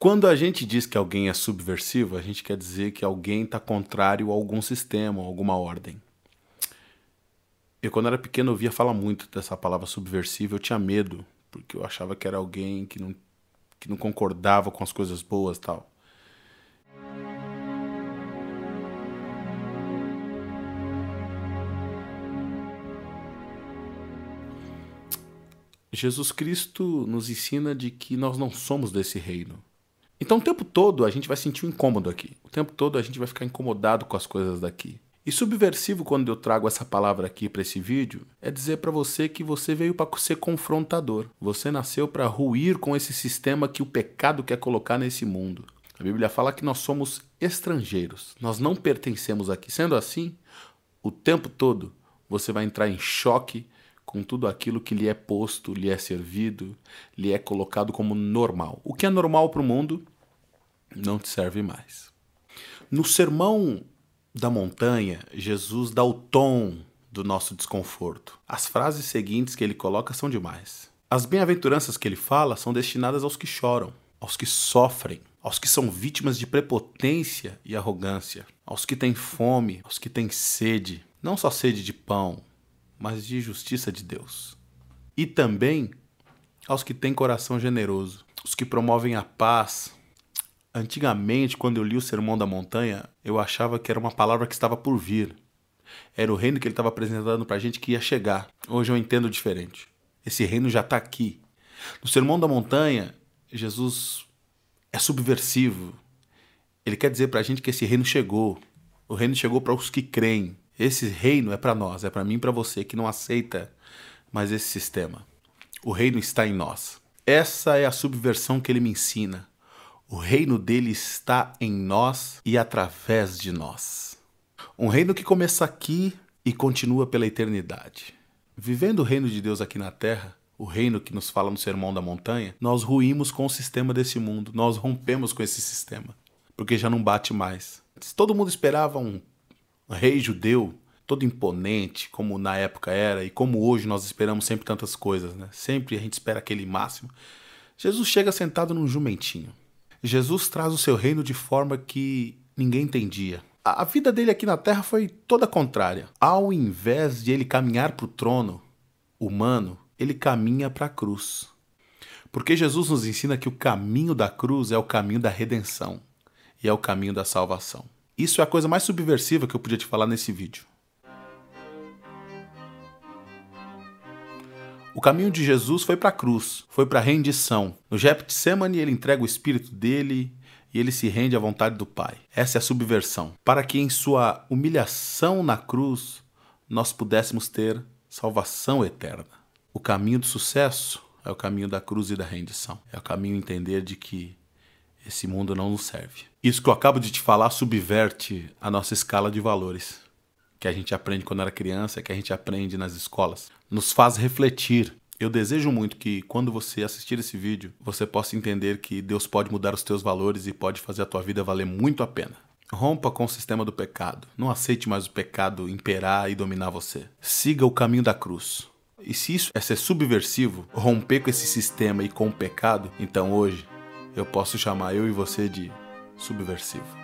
Quando a gente diz que alguém é subversivo, a gente quer dizer que alguém está contrário a algum sistema, a alguma ordem. Eu, quando era pequeno, ouvia falar muito dessa palavra subversivo. Eu tinha medo, porque eu achava que era alguém que não, que não concordava com as coisas boas tal. Jesus Cristo nos ensina de que nós não somos desse reino. Então o tempo todo a gente vai sentir um incômodo aqui. O tempo todo a gente vai ficar incomodado com as coisas daqui. E subversivo quando eu trago essa palavra aqui para esse vídeo é dizer para você que você veio para ser confrontador. Você nasceu para ruir com esse sistema que o pecado quer colocar nesse mundo. A Bíblia fala que nós somos estrangeiros. Nós não pertencemos aqui. Sendo assim, o tempo todo você vai entrar em choque com tudo aquilo que lhe é posto, lhe é servido, lhe é colocado como normal. O que é normal para o mundo não te serve mais. No sermão da montanha, Jesus dá o tom do nosso desconforto. As frases seguintes que ele coloca são demais. As bem-aventuranças que ele fala são destinadas aos que choram, aos que sofrem, aos que são vítimas de prepotência e arrogância, aos que têm fome, aos que têm sede, não só sede de pão, mas de justiça de Deus. E também aos que têm coração generoso, os que promovem a paz. Antigamente, quando eu li o Sermão da Montanha, eu achava que era uma palavra que estava por vir. Era o reino que ele estava apresentando para a gente que ia chegar. Hoje eu entendo diferente. Esse reino já está aqui. No Sermão da Montanha, Jesus é subversivo. Ele quer dizer para a gente que esse reino chegou. O reino chegou para os que creem. Esse reino é para nós, é para mim e para você que não aceita mais esse sistema. O reino está em nós. Essa é a subversão que ele me ensina. O reino dele está em nós e através de nós. Um reino que começa aqui e continua pela eternidade. Vivendo o reino de Deus aqui na terra, o reino que nos fala no Sermão da Montanha, nós ruímos com o sistema desse mundo, nós rompemos com esse sistema, porque já não bate mais. Todo mundo esperava um rei judeu, todo imponente, como na época era, e como hoje nós esperamos sempre tantas coisas, né? Sempre a gente espera aquele máximo. Jesus chega sentado num jumentinho. Jesus traz o seu reino de forma que ninguém entendia. A vida dele aqui na terra foi toda contrária. Ao invés de ele caminhar para o trono humano, ele caminha para a cruz. Porque Jesus nos ensina que o caminho da cruz é o caminho da redenção e é o caminho da salvação. Isso é a coisa mais subversiva que eu podia te falar nesse vídeo. O caminho de Jesus foi para a cruz, foi para a rendição. No Getsemane ele entrega o espírito dele e ele se rende à vontade do Pai. Essa é a subversão, para que em sua humilhação na cruz nós pudéssemos ter salvação eterna. O caminho do sucesso é o caminho da cruz e da rendição. É o caminho entender de que esse mundo não nos serve. Isso que eu acabo de te falar subverte a nossa escala de valores, que a gente aprende quando era criança, que a gente aprende nas escolas. Nos faz refletir. Eu desejo muito que quando você assistir esse vídeo, você possa entender que Deus pode mudar os teus valores e pode fazer a tua vida valer muito a pena. Rompa com o sistema do pecado. Não aceite mais o pecado imperar e dominar você. Siga o caminho da cruz. E se isso é ser subversivo, romper com esse sistema e com o pecado, então hoje eu posso chamar eu e você de subversivo.